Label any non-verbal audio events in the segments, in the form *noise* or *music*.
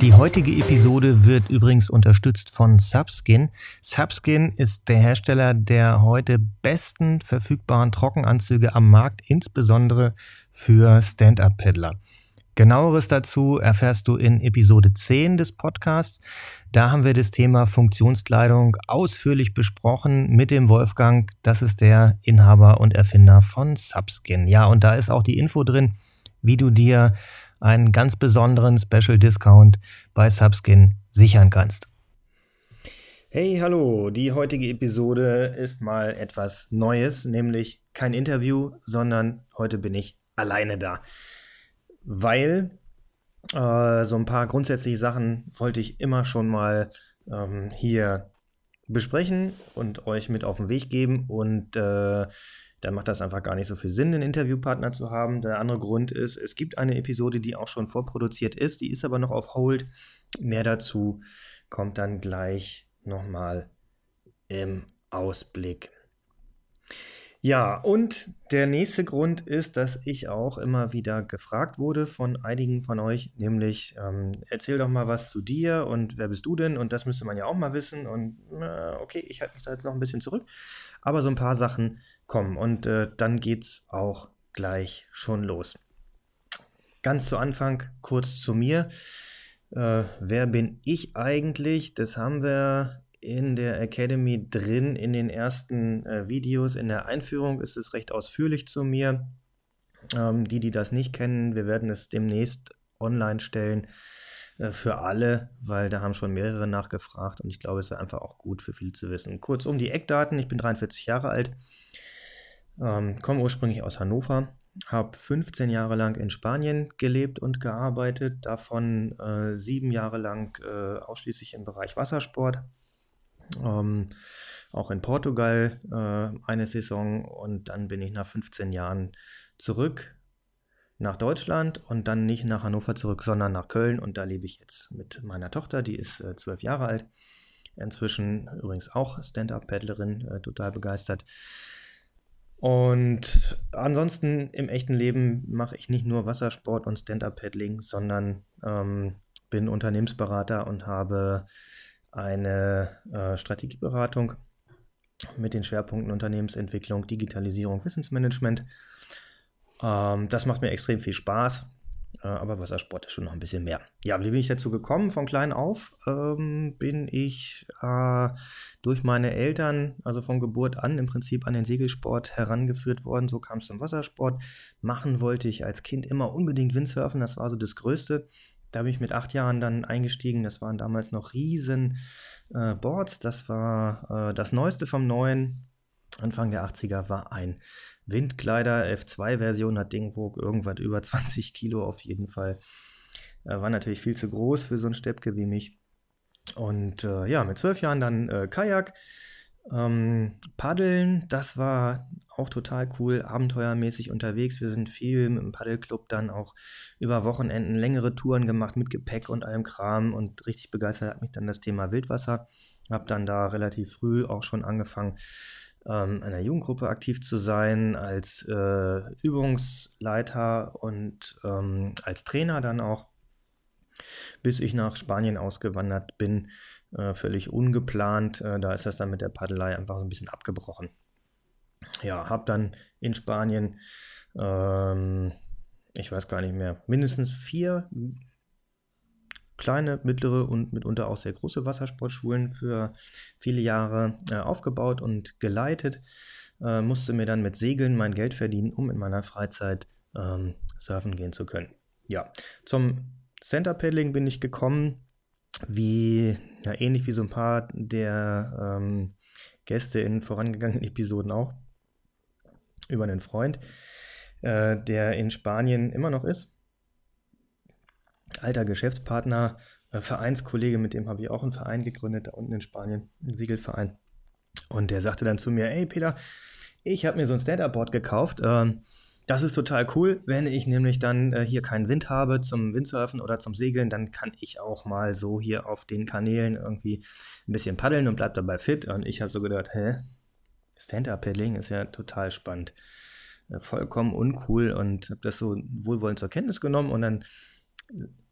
Die heutige Episode wird übrigens unterstützt von Subskin. Subskin ist der Hersteller der heute besten verfügbaren Trockenanzüge am Markt, insbesondere für Stand-Up-Paddler. Genaueres dazu erfährst du in Episode 10 des Podcasts. Da haben wir das Thema Funktionskleidung ausführlich besprochen mit dem Wolfgang. Das ist der Inhaber und Erfinder von Subskin. Ja, und da ist auch die Info drin, wie du dir einen ganz besonderen Special Discount bei Subskin sichern kannst. Hey, hallo, die heutige Episode ist mal etwas Neues, nämlich kein Interview, sondern heute bin ich alleine da. Weil äh, so ein paar grundsätzliche Sachen wollte ich immer schon mal ähm, hier besprechen und euch mit auf den Weg geben und äh, dann macht das einfach gar nicht so viel Sinn, einen Interviewpartner zu haben. Der andere Grund ist, es gibt eine Episode, die auch schon vorproduziert ist, die ist aber noch auf Hold. Mehr dazu kommt dann gleich nochmal im Ausblick. Ja, und der nächste Grund ist, dass ich auch immer wieder gefragt wurde von einigen von euch, nämlich ähm, erzähl doch mal was zu dir und wer bist du denn? Und das müsste man ja auch mal wissen. Und äh, okay, ich halte mich da jetzt noch ein bisschen zurück, aber so ein paar Sachen kommen und äh, dann geht's auch gleich schon los. Ganz zu Anfang kurz zu mir. Äh, wer bin ich eigentlich? Das haben wir in der Academy drin in den ersten äh, Videos. In der Einführung ist es recht ausführlich zu mir. Ähm, die, die das nicht kennen, wir werden es demnächst online stellen äh, für alle, weil da haben schon mehrere nachgefragt und ich glaube, es ist einfach auch gut für viele zu wissen. Kurz um die Eckdaten, ich bin 43 Jahre alt, ähm, komme ursprünglich aus Hannover, habe 15 Jahre lang in Spanien gelebt und gearbeitet, davon äh, sieben Jahre lang äh, ausschließlich im Bereich Wassersport. Ähm, auch in Portugal äh, eine Saison und dann bin ich nach 15 Jahren zurück nach Deutschland und dann nicht nach Hannover zurück, sondern nach Köln und da lebe ich jetzt mit meiner Tochter, die ist äh, zwölf Jahre alt, inzwischen übrigens auch Stand-up-Paddlerin, äh, total begeistert. Und ansonsten im echten Leben mache ich nicht nur Wassersport und Stand-up-Paddling, sondern ähm, bin Unternehmensberater und habe eine äh, Strategieberatung mit den Schwerpunkten Unternehmensentwicklung, Digitalisierung, Wissensmanagement. Ähm, das macht mir extrem viel Spaß. Äh, aber Wassersport ist schon noch ein bisschen mehr. Ja, wie bin ich dazu gekommen? Von klein auf ähm, bin ich äh, durch meine Eltern, also von Geburt an, im Prinzip an den Segelsport herangeführt worden. So kam es zum Wassersport. Machen wollte ich als Kind immer unbedingt Windsurfen. Das war so das Größte. Da bin ich mit acht Jahren dann eingestiegen. Das waren damals noch riesen äh, Boards. Das war äh, das Neueste vom Neuen. Anfang der 80er war ein Windkleider F2-Version, hat Ding wog irgendwas über *laughs* 20 Kilo auf jeden Fall. Äh, war natürlich viel zu groß für so ein Steppke wie mich. Und äh, ja, mit zwölf Jahren dann äh, Kajak. Ähm, Paddeln, das war auch total cool, abenteuermäßig unterwegs. Wir sind viel mit dem Paddelclub dann auch über Wochenenden längere Touren gemacht mit Gepäck und allem Kram und richtig begeistert hat mich dann das Thema Wildwasser. Hab dann da relativ früh auch schon angefangen, ähm, einer Jugendgruppe aktiv zu sein, als äh, Übungsleiter und ähm, als Trainer dann auch, bis ich nach Spanien ausgewandert bin, äh, völlig ungeplant. Äh, da ist das dann mit der Paddelei einfach so ein bisschen abgebrochen. Ja, habe dann in Spanien, ähm, ich weiß gar nicht mehr, mindestens vier kleine, mittlere und mitunter auch sehr große Wassersportschulen für viele Jahre äh, aufgebaut und geleitet. Äh, musste mir dann mit Segeln mein Geld verdienen, um in meiner Freizeit ähm, surfen gehen zu können. Ja, zum Center Paddling bin ich gekommen, wie, ja, ähnlich wie so ein paar der ähm, Gäste in vorangegangenen *laughs* Episoden auch, über einen Freund, äh, der in Spanien immer noch ist alter Geschäftspartner, äh, Vereinskollege, mit dem habe ich auch einen Verein gegründet, da unten in Spanien, einen Segelverein. Und der sagte dann zu mir, ey Peter, ich habe mir so ein Stand-Up-Board gekauft, ähm, Das ist total cool. Wenn ich nämlich dann äh, hier keinen Wind habe zum Windsurfen oder zum Segeln, dann kann ich auch mal so hier auf den Kanälen irgendwie ein bisschen paddeln und bleib dabei fit. Und ich habe so gedacht, hä? Stand-Up-Paddling ist ja total spannend. Äh, vollkommen uncool und habe das so wohlwollend zur Kenntnis genommen und dann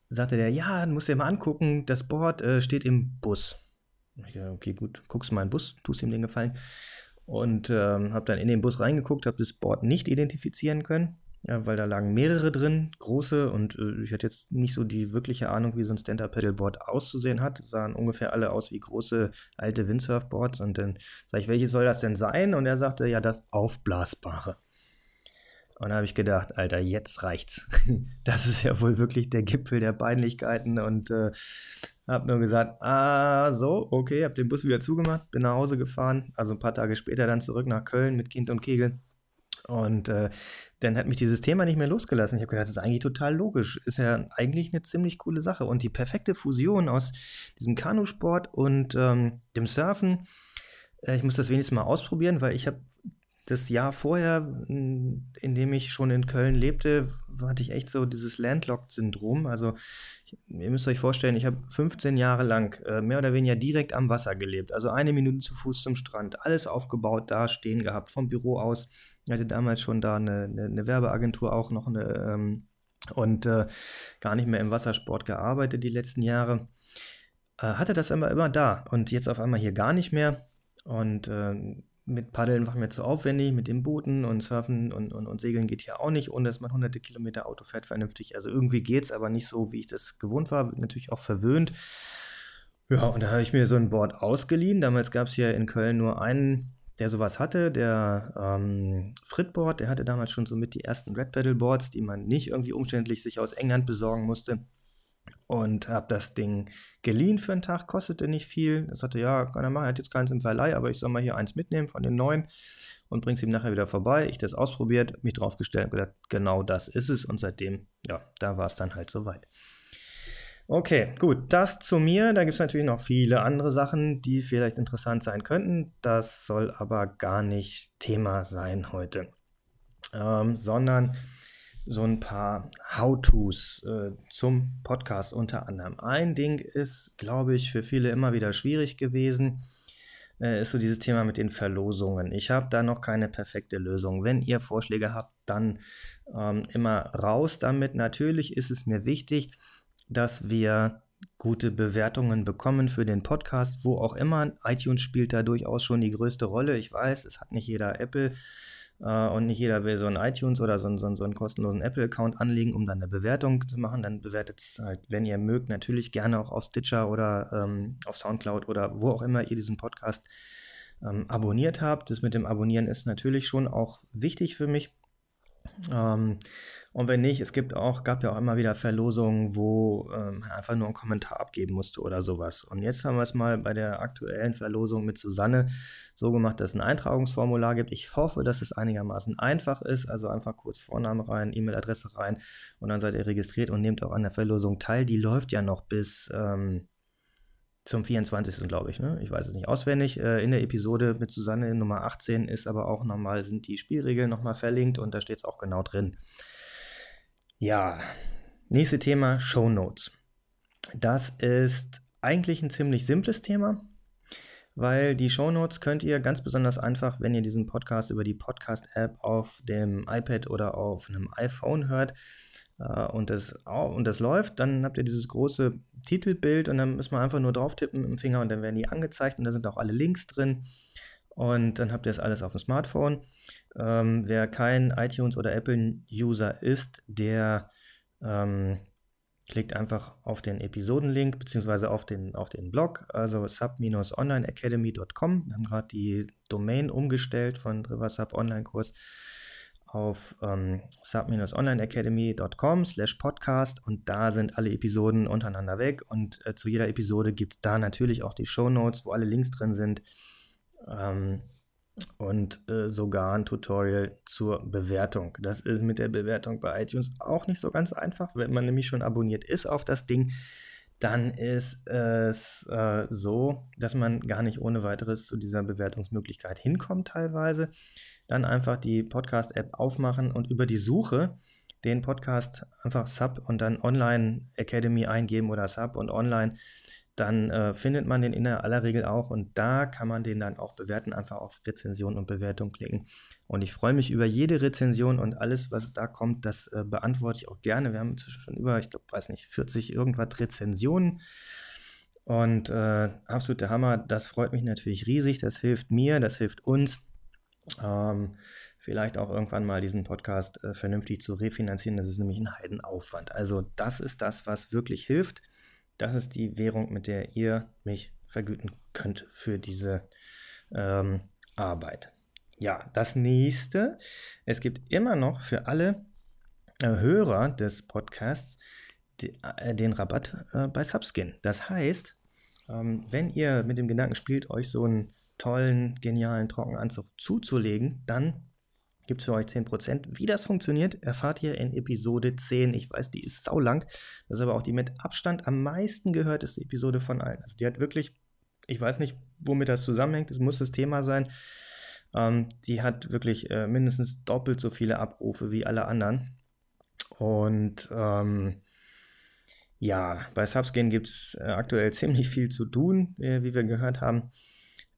sagte der, ja, du dir mal angucken, das Board äh, steht im Bus. Ich dachte, okay, gut, guckst mal in den Bus, tust ihm den Gefallen und ähm, habe dann in den Bus reingeguckt, habe das Board nicht identifizieren können, ja, weil da lagen mehrere drin, große und äh, ich hatte jetzt nicht so die wirkliche Ahnung, wie so ein Stand-Up-Pedalboard auszusehen hat. Sahen ungefähr alle aus wie große alte Windsurfboards und dann sage ich, welches soll das denn sein? Und er sagte, ja, das aufblasbare. Und da habe ich gedacht, Alter, jetzt reicht's. *laughs* das ist ja wohl wirklich der Gipfel der Peinlichkeiten und äh, hab nur gesagt, ah, so, okay, hab den Bus wieder zugemacht, bin nach Hause gefahren, also ein paar Tage später dann zurück nach Köln mit Kind und Kegel. Und äh, dann hat mich dieses Thema nicht mehr losgelassen. Ich habe gedacht, das ist eigentlich total logisch. Ist ja eigentlich eine ziemlich coole Sache. Und die perfekte Fusion aus diesem Kanusport und ähm, dem Surfen, äh, ich muss das wenigstens mal ausprobieren, weil ich habe das Jahr vorher, in dem ich schon in Köln lebte, hatte ich echt so dieses Landlocked-Syndrom. Also, ihr müsst euch vorstellen, ich habe 15 Jahre lang äh, mehr oder weniger direkt am Wasser gelebt. Also eine Minute zu Fuß zum Strand. Alles aufgebaut, da stehen gehabt, vom Büro aus. Ich hatte damals schon da eine, eine, eine Werbeagentur auch noch eine, ähm, und äh, gar nicht mehr im Wassersport gearbeitet die letzten Jahre. Äh, hatte das immer, immer da und jetzt auf einmal hier gar nicht mehr. Und äh, mit Paddeln war mir zu aufwendig, mit den Booten und Surfen und, und, und Segeln geht hier auch nicht, ohne dass man hunderte Kilometer Auto fährt, vernünftig. Also irgendwie geht es, aber nicht so, wie ich das gewohnt war. Natürlich auch verwöhnt. Ja, und da habe ich mir so ein Board ausgeliehen. Damals gab es hier in Köln nur einen, der sowas hatte, der ähm, Fritboard. Der hatte damals schon so mit die ersten Red Pedal Boards, die man nicht irgendwie umständlich sich aus England besorgen musste und habe das Ding geliehen für einen Tag, kostete nicht viel. Er sagte, ja, kann er machen, er hat jetzt keins im Verleih, aber ich soll mal hier eins mitnehmen von den neuen und bring's ihm nachher wieder vorbei. Ich das ausprobiert, mich draufgestellt und gedacht, genau das ist es und seitdem, ja, da war es dann halt soweit. Okay, gut, das zu mir. Da gibt es natürlich noch viele andere Sachen, die vielleicht interessant sein könnten. Das soll aber gar nicht Thema sein heute, ähm, sondern so ein paar How-Tos äh, zum Podcast unter anderem. Ein Ding ist, glaube ich, für viele immer wieder schwierig gewesen, äh, ist so dieses Thema mit den Verlosungen. Ich habe da noch keine perfekte Lösung. Wenn ihr Vorschläge habt, dann ähm, immer raus damit. Natürlich ist es mir wichtig, dass wir gute Bewertungen bekommen für den Podcast, wo auch immer. iTunes spielt da durchaus schon die größte Rolle. Ich weiß, es hat nicht jeder Apple äh, und nicht jeder will so einen iTunes oder so, so, so einen kostenlosen Apple-Account anlegen, um dann eine Bewertung zu machen. Dann bewertet es halt, wenn ihr mögt, natürlich gerne auch auf Stitcher oder ähm, auf Soundcloud oder wo auch immer ihr diesen Podcast ähm, abonniert habt. Das mit dem Abonnieren ist natürlich schon auch wichtig für mich. Ähm, und wenn nicht, es gibt auch, gab ja auch immer wieder Verlosungen, wo ähm, man einfach nur einen Kommentar abgeben musste oder sowas. Und jetzt haben wir es mal bei der aktuellen Verlosung mit Susanne so gemacht, dass es ein Eintragungsformular gibt. Ich hoffe, dass es einigermaßen einfach ist. Also einfach kurz Vorname rein, E-Mail-Adresse rein und dann seid ihr registriert und nehmt auch an der Verlosung teil. Die läuft ja noch bis ähm, zum 24. glaube ich, ne? Ich weiß es nicht auswendig. Äh, in der Episode mit Susanne Nummer 18 ist aber auch nochmal, sind die Spielregeln nochmal verlinkt und da steht es auch genau drin. Ja, nächste Thema, Show Notes. Das ist eigentlich ein ziemlich simples Thema, weil die Show Notes könnt ihr ganz besonders einfach, wenn ihr diesen Podcast über die Podcast-App auf dem iPad oder auf einem iPhone hört, äh, und, das, und das läuft, dann habt ihr dieses große Titelbild und dann müssen wir einfach nur drauf tippen mit dem Finger und dann werden die angezeigt und da sind auch alle Links drin. Und dann habt ihr das alles auf dem Smartphone. Ähm, wer kein iTunes oder Apple-User ist, der ähm, klickt einfach auf den Episodenlink beziehungsweise auf den, auf den Blog, also sub-onlineacademy.com. Wir haben gerade die Domain umgestellt von River Sub Online Kurs auf ähm, sub-onlineacademy.com slash podcast und da sind alle Episoden untereinander weg und äh, zu jeder Episode gibt es da natürlich auch die Show Notes, wo alle Links drin sind ähm, und äh, sogar ein Tutorial zur Bewertung. Das ist mit der Bewertung bei iTunes auch nicht so ganz einfach, wenn man nämlich schon abonniert ist auf das Ding dann ist es äh, so, dass man gar nicht ohne weiteres zu dieser Bewertungsmöglichkeit hinkommt teilweise. Dann einfach die Podcast-App aufmachen und über die Suche den Podcast einfach Sub und dann Online Academy eingeben oder Sub und Online dann äh, findet man den in aller Regel auch und da kann man den dann auch bewerten, einfach auf Rezension und Bewertung klicken. Und ich freue mich über jede Rezension und alles, was da kommt, das äh, beantworte ich auch gerne. Wir haben inzwischen schon über, ich glaube, weiß nicht, 40 irgendwas Rezensionen. Und äh, absolute Hammer, das freut mich natürlich riesig, das hilft mir, das hilft uns. Ähm, vielleicht auch irgendwann mal diesen Podcast äh, vernünftig zu refinanzieren. Das ist nämlich ein Heidenaufwand. Also das ist das, was wirklich hilft. Das ist die Währung, mit der ihr mich vergüten könnt für diese ähm, Arbeit. Ja, das nächste. Es gibt immer noch für alle äh, Hörer des Podcasts die, äh, den Rabatt äh, bei Subskin. Das heißt, ähm, wenn ihr mit dem Gedanken spielt, euch so einen tollen, genialen Trockenanzug zuzulegen, dann gibt es für euch 10%. Wie das funktioniert, erfahrt ihr in Episode 10. Ich weiß, die ist saulang. Das ist aber auch die mit Abstand am meisten gehörteste Episode von allen. Also die hat wirklich, ich weiß nicht, womit das zusammenhängt. Es muss das Thema sein. Ähm, die hat wirklich äh, mindestens doppelt so viele Abrufe wie alle anderen. Und ähm, ja, bei Subskin gibt es äh, aktuell *laughs* ziemlich viel zu tun, äh, wie wir gehört haben.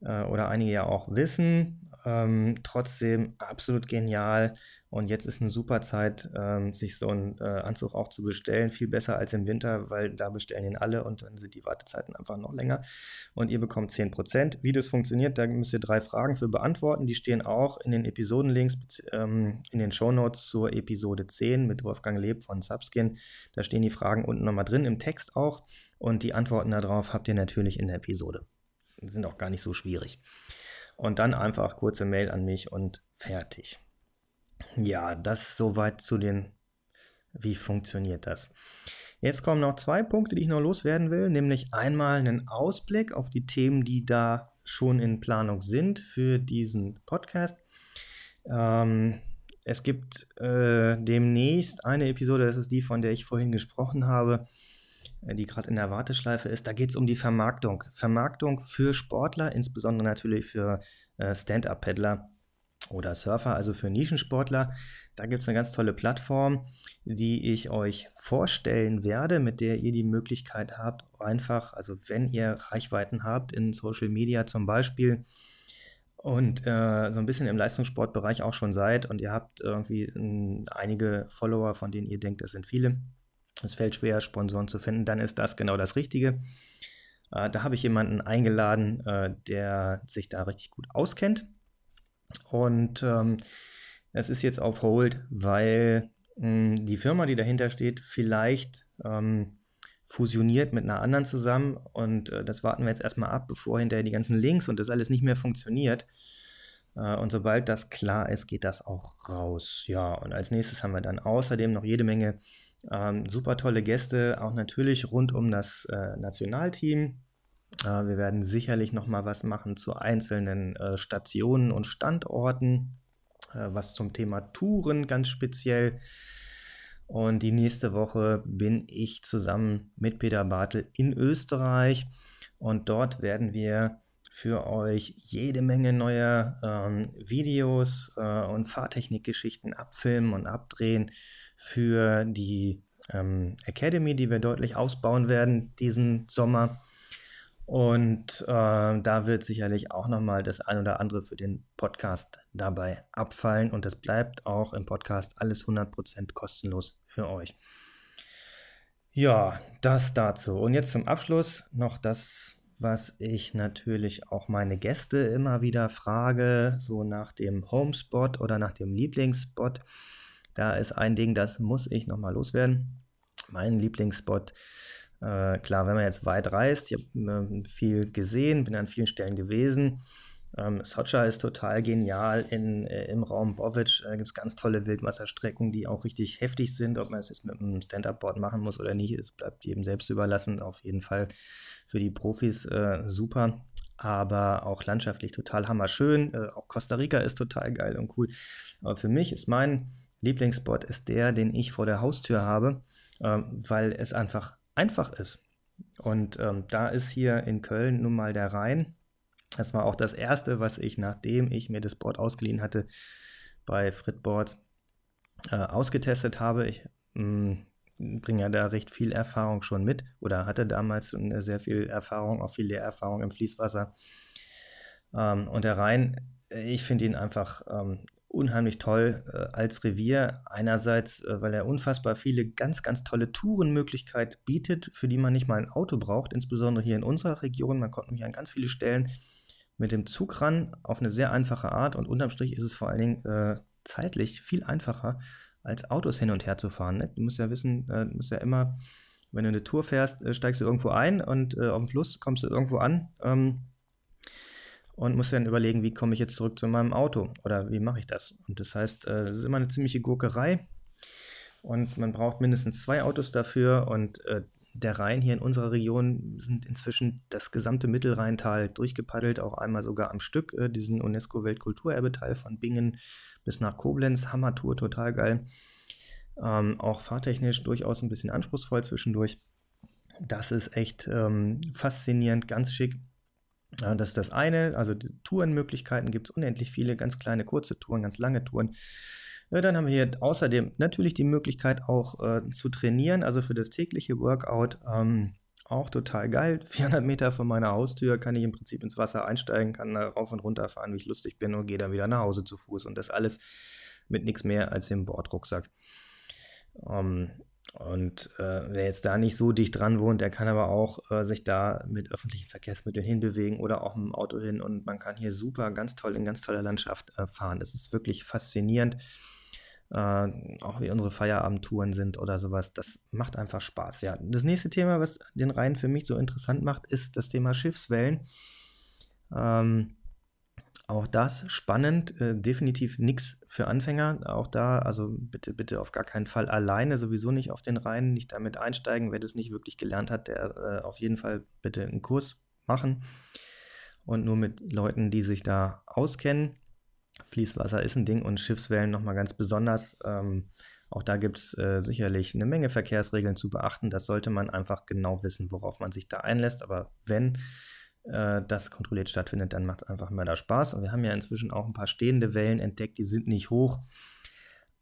Äh, oder einige ja auch wissen. Ähm, trotzdem absolut genial. Und jetzt ist eine super Zeit, ähm, sich so einen äh, Anzug auch zu bestellen. Viel besser als im Winter, weil da bestellen ihn alle und dann sind die Wartezeiten einfach noch länger. Und ihr bekommt 10%. Wie das funktioniert, da müsst ihr drei Fragen für beantworten. Die stehen auch in den Episodenlinks, ähm, in den Shownotes zur Episode 10 mit Wolfgang Leb von Subskin. Da stehen die Fragen unten nochmal drin, im Text auch. Und die Antworten darauf habt ihr natürlich in der Episode. Sind auch gar nicht so schwierig und dann einfach kurze Mail an mich und fertig. Ja, das soweit zu den, wie funktioniert das. Jetzt kommen noch zwei Punkte, die ich noch loswerden will, nämlich einmal einen Ausblick auf die Themen, die da schon in Planung sind für diesen Podcast. Ähm, es gibt äh, demnächst eine Episode, das ist die, von der ich vorhin gesprochen habe, die gerade in der Warteschleife ist. Da geht es um die Vermarktung. Vermarktung für Sportler, insbesondere natürlich für äh, Stand-up-Paddler oder Surfer, also für Nischensportler. Da gibt es eine ganz tolle Plattform, die ich euch vorstellen werde, mit der ihr die Möglichkeit habt, einfach, also wenn ihr Reichweiten habt in Social Media zum Beispiel, und äh, so ein bisschen im Leistungssportbereich auch schon seid und ihr habt irgendwie äh, einige Follower, von denen ihr denkt, das sind viele, es fällt schwer, Sponsoren zu finden, dann ist das genau das Richtige. Äh, da habe ich jemanden eingeladen, äh, der sich da richtig gut auskennt. Und ähm, es ist jetzt auf Hold, weil mh, hm, die Firma, die dahinter steht, vielleicht ähm, fusioniert mit einer anderen zusammen. Und äh, das warten wir jetzt erstmal ab, bevor hinterher die ganzen Links und das alles nicht mehr funktioniert. Äh, und sobald das klar ist, geht das auch raus. Ja, und als nächstes haben wir dann außerdem noch jede Menge ähm, super tolle Gäste, auch natürlich rund um das äh, Nationalteam. Äh, wir werden sicherlich noch mal was machen zu einzelnen äh, Stationen und Standorten, äh, was zum Thema Touren ganz speziell. Und die nächste Woche bin ich zusammen mit Peter Bartel in Österreich und dort werden wir für euch jede Menge neuer ähm, Videos äh, und Fahrtechnikgeschichten abfilmen und abdrehen für die ähm, Academy, die wir deutlich ausbauen werden diesen Sommer. Und äh, da wird sicherlich auch nochmal das ein oder andere für den Podcast dabei abfallen. Und das bleibt auch im Podcast alles 100% kostenlos für euch. Ja, das dazu. Und jetzt zum Abschluss noch das, was ich natürlich auch meine Gäste immer wieder frage, so nach dem Homespot oder nach dem Lieblingsspot. Da ist ein Ding, das muss ich nochmal loswerden. Mein Lieblingsspot. Äh, klar, wenn man jetzt weit reist, ich habe äh, viel gesehen, bin an vielen Stellen gewesen. Ähm, Socha ist total genial. In, äh, Im Raum Bovic äh, gibt es ganz tolle Wildwasserstrecken, die auch richtig heftig sind. Ob man es jetzt mit einem Stand-Up-Board machen muss oder nicht, es bleibt jedem selbst überlassen. Auf jeden Fall für die Profis äh, super. Aber auch landschaftlich total hammerschön. Äh, auch Costa Rica ist total geil und cool. Aber für mich ist mein Lieblingsspot ist der, den ich vor der Haustür habe, äh, weil es einfach einfach ist. Und ähm, da ist hier in Köln nun mal der Rhein. Das war auch das erste, was ich, nachdem ich mir das Board ausgeliehen hatte, bei Fritboard äh, ausgetestet habe. Ich mm, bringe ja da recht viel Erfahrung schon mit oder hatte damals sehr viel Erfahrung, auch viel Lehrerfahrung im Fließwasser. Ähm, und der Rhein, ich finde ihn einfach ähm, unheimlich toll äh, als Revier. Einerseits, äh, weil er unfassbar viele ganz, ganz tolle Tourenmöglichkeiten bietet, für die man nicht mal ein Auto braucht, insbesondere hier in unserer Region. Man kommt nämlich an ganz viele Stellen mit dem Zug ran, auf eine sehr einfache Art und unterm Strich ist es vor allen Dingen äh, zeitlich viel einfacher, als Autos hin und her zu fahren. Ne? Du musst ja wissen, äh, du musst ja immer, wenn du eine Tour fährst, äh, steigst du irgendwo ein und äh, auf dem Fluss kommst du irgendwo an. Ähm, und muss dann überlegen, wie komme ich jetzt zurück zu meinem Auto oder wie mache ich das. Und das heißt, äh, es ist immer eine ziemliche Gurkerei und man braucht mindestens zwei Autos dafür und äh, der Rhein hier in unserer Region sind inzwischen das gesamte Mittelrheintal durchgepaddelt, auch einmal sogar am Stück, äh, diesen UNESCO-Weltkulturerbeteil von Bingen bis nach Koblenz, Hammertour, total geil. Ähm, auch fahrtechnisch durchaus ein bisschen anspruchsvoll zwischendurch. Das ist echt ähm, faszinierend, ganz schick. Ja, das ist das eine. Also Tourenmöglichkeiten gibt es unendlich viele, ganz kleine, kurze Touren, ganz lange Touren. Ja, dann haben wir hier außerdem natürlich die Möglichkeit auch äh, zu trainieren, also für das tägliche Workout. Ähm, auch total geil. *laughs* 400 Meter von meiner Haustür kann ich im Prinzip ins Wasser einsteigen, kann da rauf und runter fahren, wie ich lustig bin und gehe dann wieder nach Hause zu Fuß. Und das alles mit nichts mehr als dem Bordrucksack. Ähm, und äh, wer jetzt da nicht so dicht dran wohnt, der kann aber auch äh, sich da mit öffentlichen Verkehrsmitteln hinbewegen oder auch mit dem Auto hin. Und man kann hier super, ganz toll in ganz toller Landschaft äh, fahren. Es ist wirklich faszinierend. Äh, auch wie unsere Feierabendtouren sind oder sowas. Das macht einfach Spaß. Ja, das nächste Thema, was den Rhein für mich so interessant macht, ist das Thema Schiffswellen. Ähm, auch das spannend, äh, definitiv nichts für Anfänger. Auch da, also bitte, bitte auf gar keinen Fall alleine, sowieso nicht auf den Rhein, nicht damit einsteigen. Wer das nicht wirklich gelernt hat, der äh, auf jeden Fall bitte einen Kurs machen. Und nur mit Leuten, die sich da auskennen. Fließwasser ist ein Ding und Schiffswellen nochmal ganz besonders. Ähm, auch da gibt es äh, sicherlich eine Menge Verkehrsregeln zu beachten. Das sollte man einfach genau wissen, worauf man sich da einlässt. Aber wenn äh, das kontrolliert stattfindet, dann macht es einfach mehr da Spaß. Und wir haben ja inzwischen auch ein paar stehende Wellen entdeckt, die sind nicht hoch.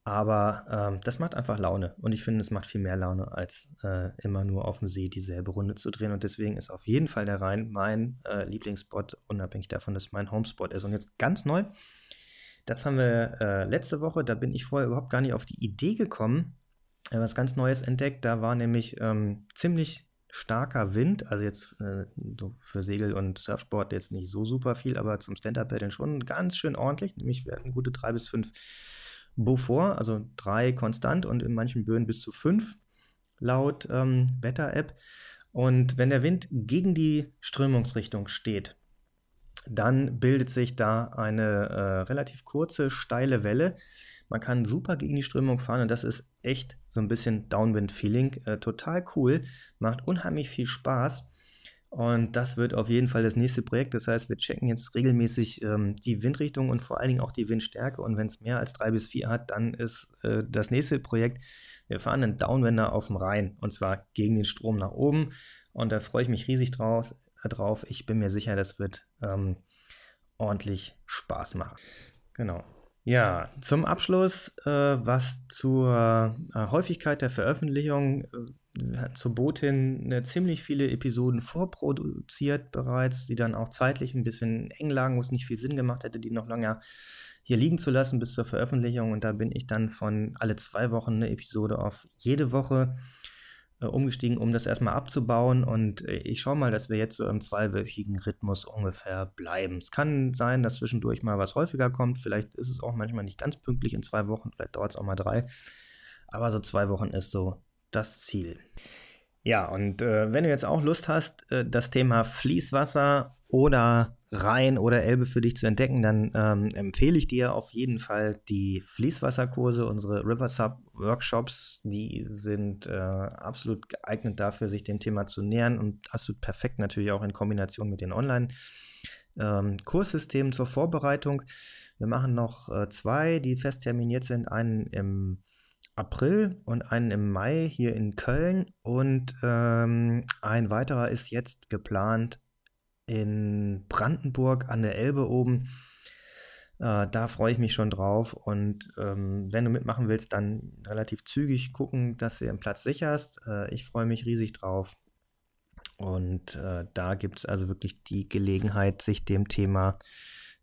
Aber ähm, das macht einfach Laune. Und ich finde, es macht viel mehr Laune, als äh, immer nur auf dem See dieselbe Runde zu drehen. Und deswegen ist auf jeden Fall der Rhein mein äh, Lieblingsspot, unabhängig davon, dass es mein Homespot ist. Und jetzt ganz neu, das haben wir äh, letzte Woche, da bin ich vorher überhaupt gar nicht auf die Idee gekommen, äh, was ganz Neues entdeckt. Da war nämlich ähm, ziemlich starker Wind, also jetzt äh, für Segel und Surfsport jetzt nicht so super viel, aber zum Stand-Up-Paddeln schon ganz schön ordentlich. Nämlich wir hatten gute drei bis fünf Beaufort, also drei konstant und in manchen Böen bis zu fünf laut ähm, Wetter-App. Und wenn der Wind gegen die Strömungsrichtung steht, dann bildet sich da eine äh, relativ kurze, steile Welle. Man kann super gegen die Strömung fahren und das ist echt so ein bisschen Downwind-Feeling. Äh, total cool, macht unheimlich viel Spaß. Und das wird auf jeden Fall das nächste Projekt. Das heißt, wir checken jetzt regelmäßig ähm, die Windrichtung und vor allen Dingen auch die Windstärke. Und wenn es mehr als drei bis vier hat, dann ist äh, das nächste Projekt, wir fahren einen Downwinder auf dem Rhein und zwar gegen den Strom nach oben. Und da freue ich mich riesig draus, drauf. Ich bin mir sicher, das wird ähm, ordentlich Spaß machen. Genau. Ja, zum Abschluss, äh, was zur äh, Häufigkeit der Veröffentlichung. Äh, zur Botin eine ziemlich viele Episoden vorproduziert bereits, die dann auch zeitlich ein bisschen eng lagen, wo es nicht viel Sinn gemacht hätte, die noch länger hier liegen zu lassen bis zur Veröffentlichung. Und da bin ich dann von alle zwei Wochen eine Episode auf jede Woche äh, umgestiegen, um das erstmal abzubauen. Und äh, ich schaue mal, dass wir jetzt so im zweiwöchigen Rhythmus ungefähr bleiben. Es kann sein, dass zwischendurch mal was häufiger kommt. Vielleicht ist es auch manchmal nicht ganz pünktlich in zwei Wochen, vielleicht dauert es auch mal drei. Aber so zwei Wochen ist so das Ziel. Ja, und äh, wenn du jetzt auch Lust hast, äh, das Thema Fließwasser oder Rhein oder Elbe für dich zu entdecken, dann ähm, empfehle ich dir auf jeden Fall die Fließwasserkurse, unsere Riversub Workshops. Die sind äh, absolut geeignet dafür, sich dem Thema zu nähern und absolut perfekt natürlich auch in Kombination mit den Online-Kurssystemen ähm, zur Vorbereitung. Wir machen noch äh, zwei, die fest terminiert sind. Einen im April und einen im Mai hier in Köln. Und ähm, ein weiterer ist jetzt geplant in Brandenburg an der Elbe oben. Äh, da freue ich mich schon drauf. Und ähm, wenn du mitmachen willst, dann relativ zügig gucken, dass du den Platz sicherst. Äh, ich freue mich riesig drauf. Und äh, da gibt es also wirklich die Gelegenheit, sich dem Thema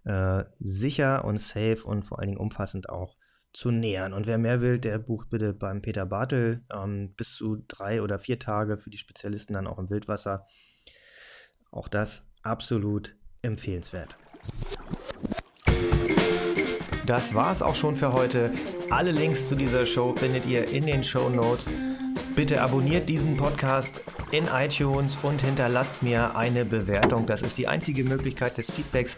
äh, sicher und safe und vor allen Dingen umfassend auch zu nähern. Und wer mehr will, der bucht bitte beim Peter Bartel ähm, bis zu drei oder vier Tage für die Spezialisten dann auch im Wildwasser. Auch das absolut empfehlenswert. Das war es auch schon für heute. Alle Links zu dieser Show findet ihr in den Show Notes. Bitte abonniert diesen Podcast in iTunes und hinterlasst mir eine Bewertung. Das ist die einzige Möglichkeit des Feedbacks